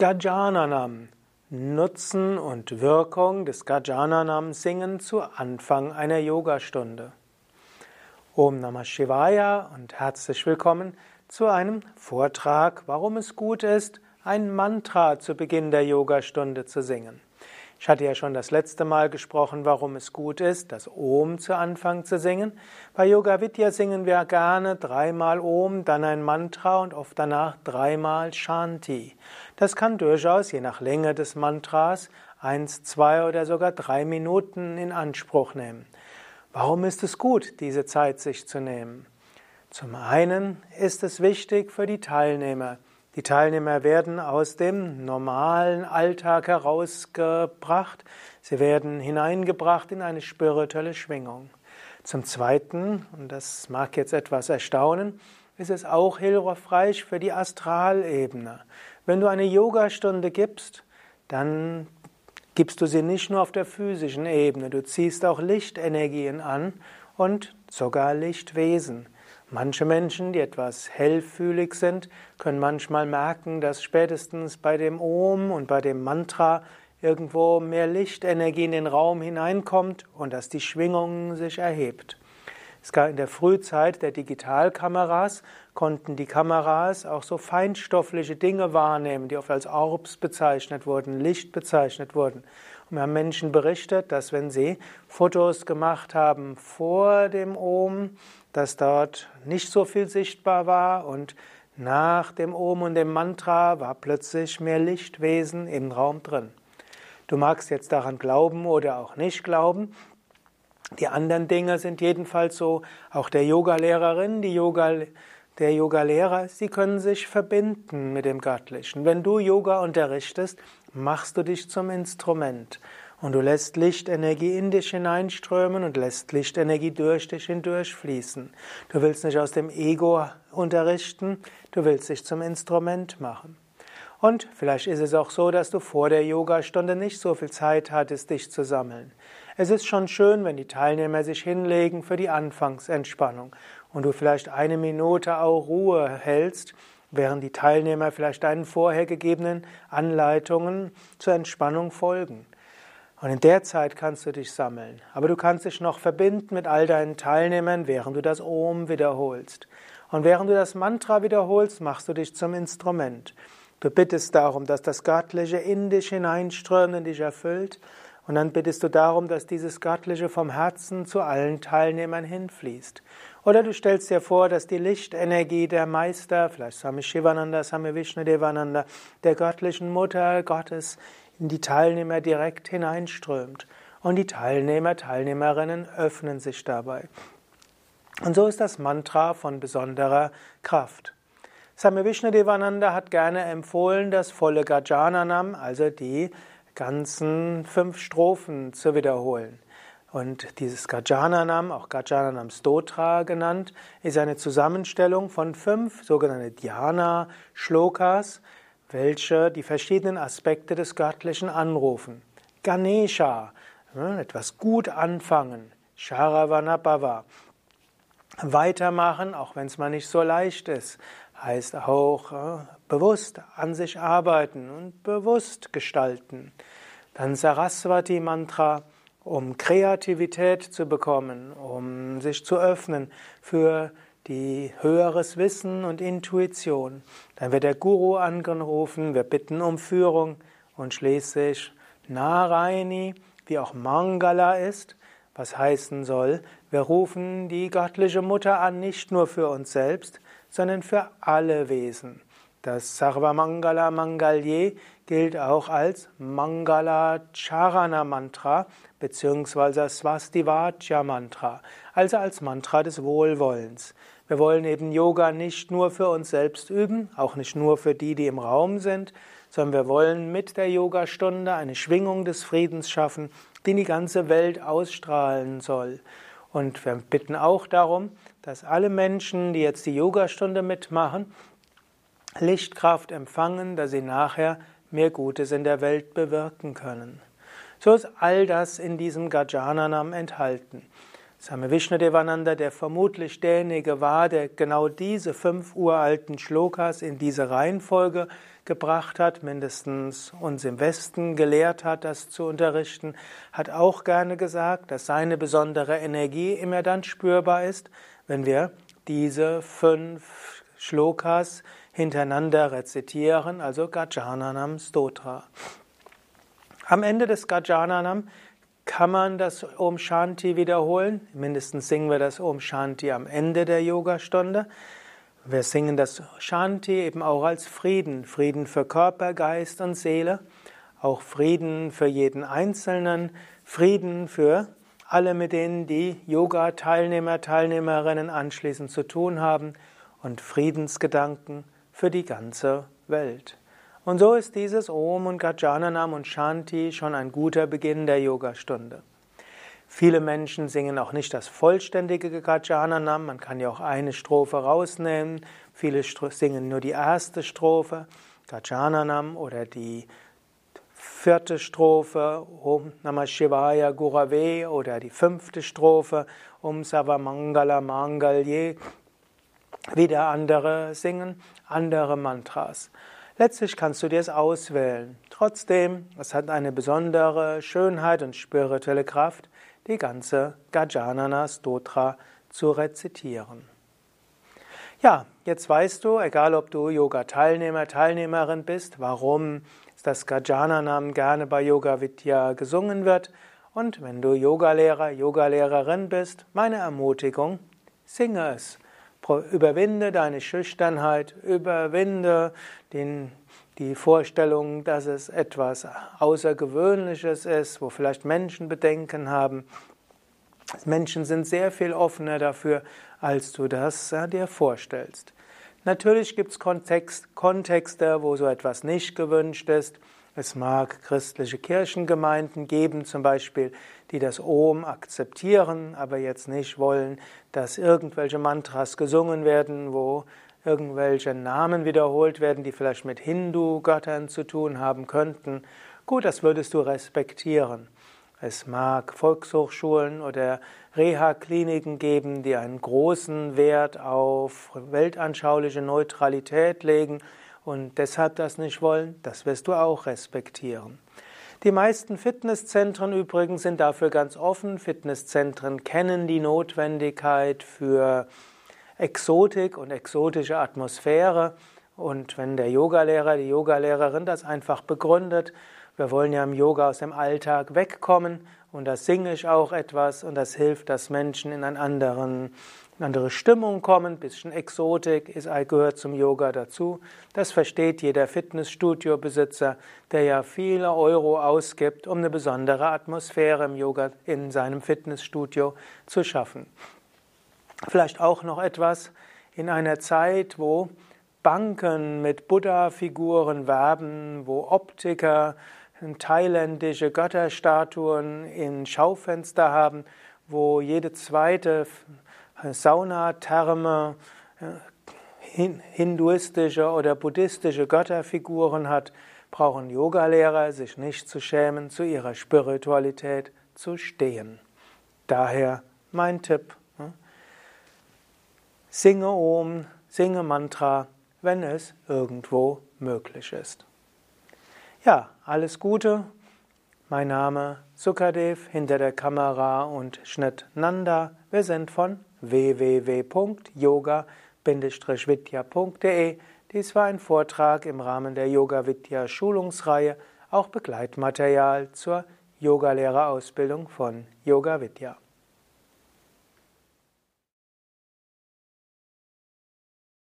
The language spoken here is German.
Gajananam. Nutzen und Wirkung des Gajananam singen zu Anfang einer Yogastunde. Om Namah Shivaya und herzlich willkommen zu einem Vortrag, warum es gut ist, ein Mantra zu Beginn der Yogastunde zu singen. Ich hatte ja schon das letzte Mal gesprochen, warum es gut ist, das Om zu Anfang zu singen. Bei Yoga Vidya singen wir gerne dreimal Om, dann ein Mantra und oft danach dreimal Shanti. Das kann durchaus, je nach Länge des Mantras, eins, zwei oder sogar drei Minuten in Anspruch nehmen. Warum ist es gut, diese Zeit sich zu nehmen? Zum einen ist es wichtig für die Teilnehmer. Die Teilnehmer werden aus dem normalen Alltag herausgebracht. Sie werden hineingebracht in eine spirituelle Schwingung. Zum Zweiten, und das mag jetzt etwas erstaunen, ist es auch hilfreich für die Astralebene. Wenn du eine Yogastunde gibst, dann gibst du sie nicht nur auf der physischen Ebene, du ziehst auch Lichtenergien an und sogar Lichtwesen. Manche Menschen, die etwas hellfühlig sind, können manchmal merken, dass spätestens bei dem Om und bei dem Mantra irgendwo mehr Lichtenergie in den Raum hineinkommt und dass die Schwingung sich erhebt. Es gab in der Frühzeit der Digitalkameras konnten die Kameras auch so feinstoffliche Dinge wahrnehmen, die oft als Orbs bezeichnet wurden, Licht bezeichnet wurden. Und wir haben Menschen berichtet, dass wenn sie Fotos gemacht haben vor dem Om, dass dort nicht so viel sichtbar war und nach dem Om und dem Mantra war plötzlich mehr Lichtwesen im Raum drin. Du magst jetzt daran glauben oder auch nicht glauben. Die anderen Dinge sind jedenfalls so, auch der Yogalehrerin, die Yoga, der Yogalehrer, sie können sich verbinden mit dem Göttlichen. Wenn du Yoga unterrichtest, machst du dich zum Instrument. Und du lässt Lichtenergie in dich hineinströmen und lässt Lichtenergie durch dich hindurchfließen. Du willst nicht aus dem Ego unterrichten, du willst dich zum Instrument machen. Und vielleicht ist es auch so, dass du vor der Yogastunde nicht so viel Zeit hattest, dich zu sammeln. Es ist schon schön, wenn die Teilnehmer sich hinlegen für die Anfangsentspannung und du vielleicht eine Minute auch Ruhe hältst, während die Teilnehmer vielleicht deinen vorher gegebenen Anleitungen zur Entspannung folgen. Und in der Zeit kannst du dich sammeln. Aber du kannst dich noch verbinden mit all deinen Teilnehmern, während du das Om wiederholst. Und während du das Mantra wiederholst, machst du dich zum Instrument. Du bittest darum, dass das Göttliche in dich hineinströmt und dich erfüllt. Und dann bittest du darum, dass dieses Göttliche vom Herzen zu allen Teilnehmern hinfließt. Oder du stellst dir vor, dass die Lichtenergie der Meister, vielleicht Swami Shivananda, Swami Vishnudevananda, der göttlichen Mutter Gottes, in die Teilnehmer direkt hineinströmt. Und die Teilnehmer, Teilnehmerinnen öffnen sich dabei. Und so ist das Mantra von besonderer Kraft. Same Vishnadevananda hat gerne empfohlen, das volle Gajananam, also die ganzen fünf Strophen zu wiederholen. Und dieses Gajananam, auch Gajananam Stotra genannt, ist eine Zusammenstellung von fünf sogenannte Dhyana-Shlokas, welche die verschiedenen Aspekte des Göttlichen anrufen. Ganesha, etwas gut anfangen. Sharavanabhava, weitermachen, auch wenn es mal nicht so leicht ist, heißt auch äh, bewusst an sich arbeiten und bewusst gestalten. Dann Saraswati Mantra, um Kreativität zu bekommen, um sich zu öffnen für die höheres Wissen und Intuition. Dann wird der Guru angerufen, wir bitten um Führung und schließlich Narayani, wie auch Mangala ist, was heißen soll, wir rufen die göttliche Mutter an, nicht nur für uns selbst, sondern für alle Wesen. Das Sarva Mangala Mangalye gilt auch als Mangala Charana Mantra bzw. Swastivacha Mantra, also als Mantra des Wohlwollens. Wir wollen eben Yoga nicht nur für uns selbst üben, auch nicht nur für die, die im Raum sind, sondern wir wollen mit der Yogastunde eine Schwingung des Friedens schaffen, die in die ganze Welt ausstrahlen soll. Und wir bitten auch darum, dass alle Menschen, die jetzt die Yogastunde mitmachen, Lichtkraft empfangen, dass sie nachher mehr Gutes in der Welt bewirken können. So ist all das in diesem Gajananam enthalten. Swami Vishnudevananda, der vermutlich derjenige war, der genau diese fünf uralten Shlokas in diese Reihenfolge gebracht hat, mindestens uns im Westen gelehrt hat, das zu unterrichten, hat auch gerne gesagt, dass seine besondere Energie immer dann spürbar ist, wenn wir diese fünf Shlokas hintereinander rezitieren, also Gajananam Stotra. Am Ende des Gajananam kann man das Om Shanti wiederholen. Mindestens singen wir das Om Shanti am Ende der Yogastunde. Wir singen das Shanti eben auch als Frieden. Frieden für Körper, Geist und Seele. Auch Frieden für jeden Einzelnen. Frieden für alle, mit denen die Yoga-Teilnehmer, Teilnehmerinnen anschließend zu tun haben. Und Friedensgedanken für die ganze Welt. Und so ist dieses Om und Gajananam und Shanti schon ein guter Beginn der Yogastunde. Viele Menschen singen auch nicht das vollständige Gajananam, man kann ja auch eine Strophe rausnehmen. Viele singen nur die erste Strophe, Gajananam oder die vierte Strophe, Om Namah Shivaya Gurave oder die fünfte Strophe, Om Savamangala Mangalye. Wieder andere singen andere Mantras. Letztlich kannst du dir es auswählen. Trotzdem, es hat eine besondere Schönheit und spirituelle Kraft, die ganze Gajanana Stotra zu rezitieren. Ja, jetzt weißt du, egal ob du Yoga-Teilnehmer, Teilnehmerin bist, warum das Gajananam gerne bei Yoga Vidya gesungen wird. Und wenn du Yogalehrer, Yogalehrerin bist, meine Ermutigung, singe es. Überwinde deine Schüchternheit, überwinde den, die Vorstellung, dass es etwas Außergewöhnliches ist, wo vielleicht Menschen Bedenken haben. Menschen sind sehr viel offener dafür, als du das ja, dir vorstellst. Natürlich gibt es Kontext, Kontexte, wo so etwas nicht gewünscht ist. Es mag christliche Kirchengemeinden geben, zum Beispiel, die das Om akzeptieren, aber jetzt nicht wollen, dass irgendwelche Mantras gesungen werden, wo irgendwelche Namen wiederholt werden, die vielleicht mit Hindu-Göttern zu tun haben könnten. Gut, das würdest du respektieren. Es mag Volkshochschulen oder Reha-Kliniken geben, die einen großen Wert auf weltanschauliche Neutralität legen und deshalb das nicht wollen, das wirst du auch respektieren. Die meisten Fitnesszentren übrigens sind dafür ganz offen. Fitnesszentren kennen die Notwendigkeit für Exotik und exotische Atmosphäre. Und wenn der Yogalehrer, die Yogalehrerin das einfach begründet, wir wollen ja im Yoga aus dem Alltag wegkommen und da singe ich auch etwas und das hilft, dass Menschen in einen anderen eine andere Stimmung kommen, ein bisschen Exotik ist, gehört zum Yoga dazu. Das versteht jeder Fitnessstudio-Besitzer, der ja viele Euro ausgibt, um eine besondere Atmosphäre im Yoga in seinem Fitnessstudio zu schaffen. Vielleicht auch noch etwas in einer Zeit, wo Banken mit Buddha-Figuren werben, wo Optiker thailändische Götterstatuen in Schaufenster haben, wo jede zweite Saunatherme, hinduistische oder buddhistische Götterfiguren hat, brauchen Yogalehrer sich nicht zu schämen, zu ihrer Spiritualität zu stehen. Daher mein Tipp. Hm? Singe Om, singe Mantra, wenn es irgendwo möglich ist. Ja, alles Gute. Mein Name Sukadev, hinter der Kamera und Schnitt Nanda. Wir sind von www.yoga-vidya.de. Dies war ein Vortrag im Rahmen der Yoga Vidya Schulungsreihe, auch Begleitmaterial zur Yogalehrerausbildung von Yoga Vidya.